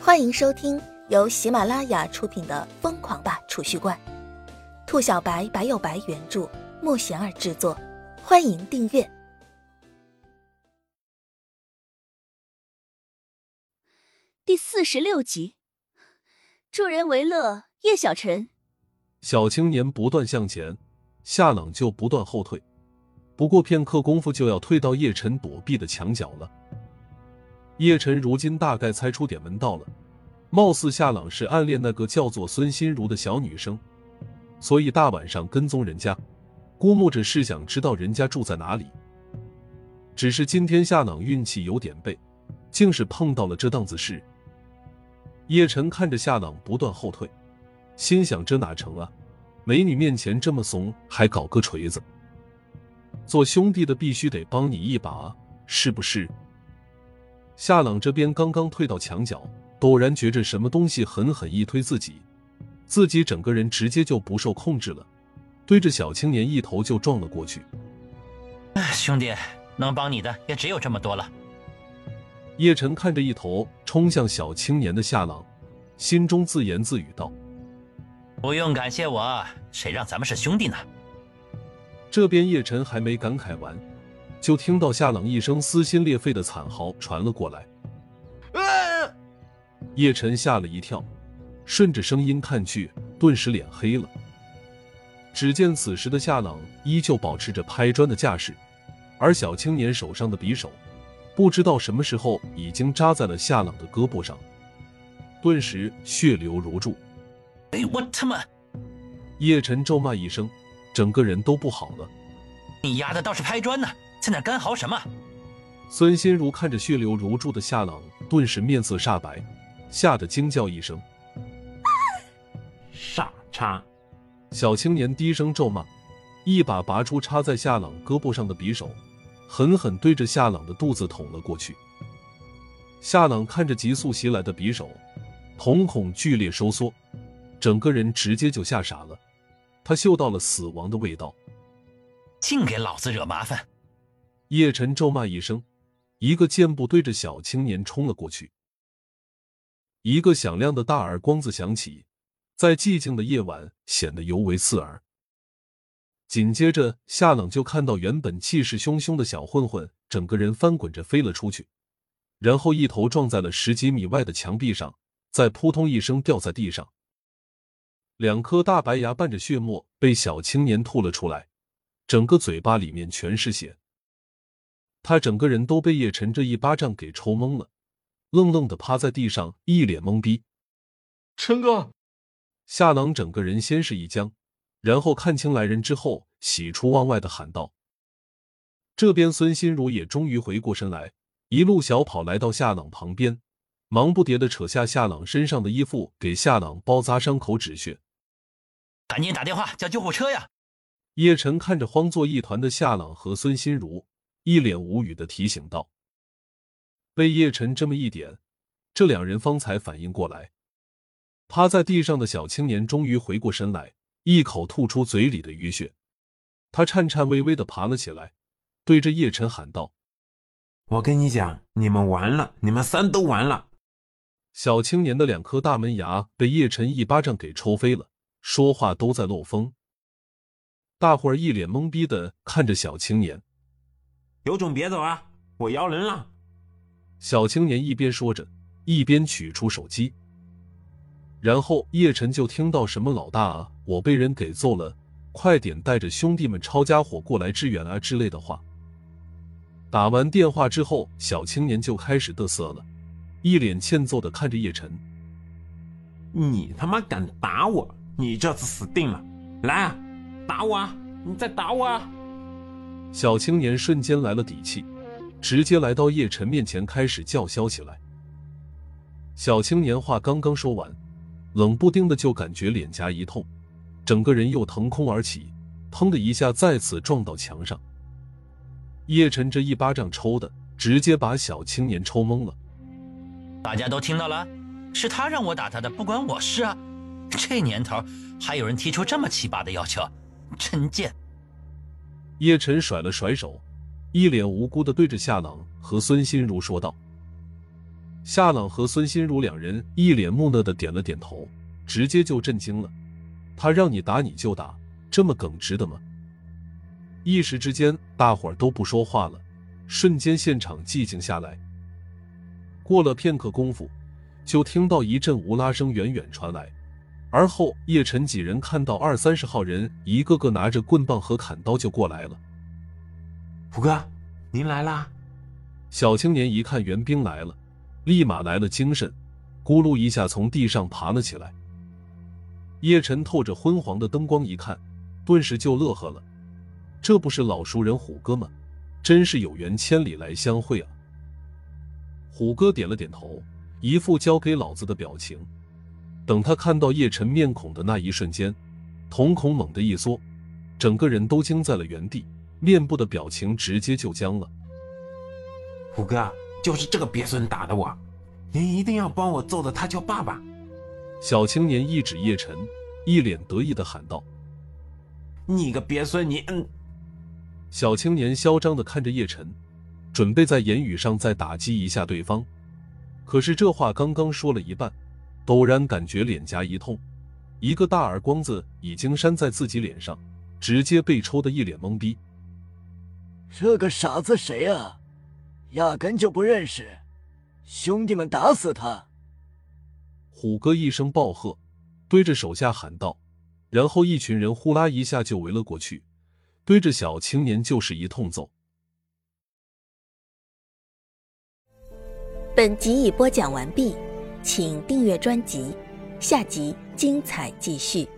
欢迎收听由喜马拉雅出品的《疯狂吧储蓄罐》，兔小白白有白原著，莫贤儿制作。欢迎订阅第四十六集。助人为乐，叶小晨。小青年不断向前，夏朗就不断后退。不过片刻功夫，就要退到叶晨躲避的墙角了。叶晨如今大概猜出点门道了，貌似夏朗是暗恋那个叫做孙心如的小女生，所以大晚上跟踪人家，估摸着是想知道人家住在哪里。只是今天夏朗运气有点背，竟是碰到了这档子事。叶晨看着夏朗不断后退，心想：这哪成啊？美女面前这么怂，还搞个锤子？做兄弟的必须得帮你一把，是不是？夏朗这边刚刚退到墙角，陡然觉着什么东西狠狠一推自己，自己整个人直接就不受控制了，对着小青年一头就撞了过去。兄弟，能帮你的也只有这么多了。叶晨看着一头冲向小青年的夏朗，心中自言自语道：“不用感谢我，谁让咱们是兄弟呢？”这边叶晨还没感慨完。就听到夏朗一声撕心裂肺的惨嚎传了过来，叶晨吓了一跳，顺着声音看去，顿时脸黑了。只见此时的夏朗依旧保持着拍砖的架势，而小青年手上的匕首，不知道什么时候已经扎在了夏朗的胳膊上，顿时血流如注。哎，我他妈！叶晨咒骂一声，整个人都不好了。你丫的倒是拍砖呢！在那干嚎什么？孙心如看着血流如注的夏朗，顿时面色煞白，吓得惊叫一声：“ 傻叉！”小青年低声咒骂，一把拔出插在夏朗胳膊上的匕首，狠狠对着夏朗的肚子捅了过去。夏朗看着急速袭来的匕首，瞳孔剧烈收缩，整个人直接就吓傻了。他嗅到了死亡的味道，净给老子惹麻烦！叶晨咒骂一声，一个箭步对着小青年冲了过去。一个响亮的大耳光子响起，在寂静的夜晚显得尤为刺耳。紧接着，夏朗就看到原本气势汹汹的小混混整个人翻滚着飞了出去，然后一头撞在了十几米外的墙壁上，再扑通一声掉在地上。两颗大白牙伴着血沫被小青年吐了出来，整个嘴巴里面全是血。他整个人都被叶晨这一巴掌给抽懵了，愣愣的趴在地上，一脸懵逼。陈哥，夏朗整个人先是一僵，然后看清来人之后，喜出望外的喊道：“这边孙心如也终于回过神来，一路小跑来到夏朗旁边，忙不迭的扯下夏朗身上的衣服，给夏朗包扎伤口止血。赶紧打电话叫救护车呀！”叶晨看着慌作一团的夏朗和孙心如。一脸无语的提醒道：“被叶晨这么一点，这两人方才反应过来。趴在地上的小青年终于回过神来，一口吐出嘴里的淤血。他颤颤巍巍的爬了起来，对着叶晨喊道：‘我跟你讲，你们完了，你们三都完了。’小青年的两颗大门牙被叶晨一巴掌给抽飞了，说话都在漏风。大伙儿一脸懵逼的看着小青年。”有种别走啊！我摇人了。小青年一边说着，一边取出手机。然后叶晨就听到什么“老大啊，我被人给揍了，快点带着兄弟们抄家伙过来支援啊”之类的话。打完电话之后，小青年就开始嘚瑟了，一脸欠揍的看着叶晨：“你他妈敢打我，你这次死定了！来啊，打我啊！你再打我啊！”小青年瞬间来了底气，直接来到叶晨面前开始叫嚣起来。小青年话刚刚说完，冷不丁的就感觉脸颊一痛，整个人又腾空而起，砰的一下再次撞到墙上。叶晨这一巴掌抽的，直接把小青年抽懵了。大家都听到了，是他让我打他的，不关我事啊！这年头还有人提出这么奇葩的要求，真贱！叶晨甩了甩手，一脸无辜的对着夏朗和孙心如说道：“夏朗和孙心如两人一脸木讷的点了点头，直接就震惊了。他让你打你就打，这么耿直的吗？一时之间，大伙儿都不说话了，瞬间现场寂静下来。过了片刻功夫，就听到一阵无拉声远远传来，而后叶晨几人看到二三十号人一个个拿着棍棒和砍刀就过来了。虎哥，您来啦！小青年一看援兵来了。立马来了精神，咕噜一下从地上爬了起来。叶晨透着昏黄的灯光一看，顿时就乐呵了。这不是老熟人虎哥吗？真是有缘千里来相会啊！虎哥点了点头，一副交给老子的表情。等他看到叶晨面孔的那一瞬间，瞳孔猛地一缩，整个人都惊在了原地，面部的表情直接就僵了。虎哥。就是这个鳖孙打的我，您一定要帮我揍的他叫爸爸。小青年一指叶晨，一脸得意的喊道：“你个鳖孙，你嗯！”小青年嚣张的看着叶晨，准备在言语上再打击一下对方。可是这话刚刚说了一半，陡然感觉脸颊一痛，一个大耳光子已经扇在自己脸上，直接被抽的一脸懵逼。这个傻子谁啊？压根就不认识，兄弟们打死他！虎哥一声暴喝，对着手下喊道，然后一群人呼啦一下就围了过去，对着小青年就是一通揍。本集已播讲完毕，请订阅专辑，下集精彩继续。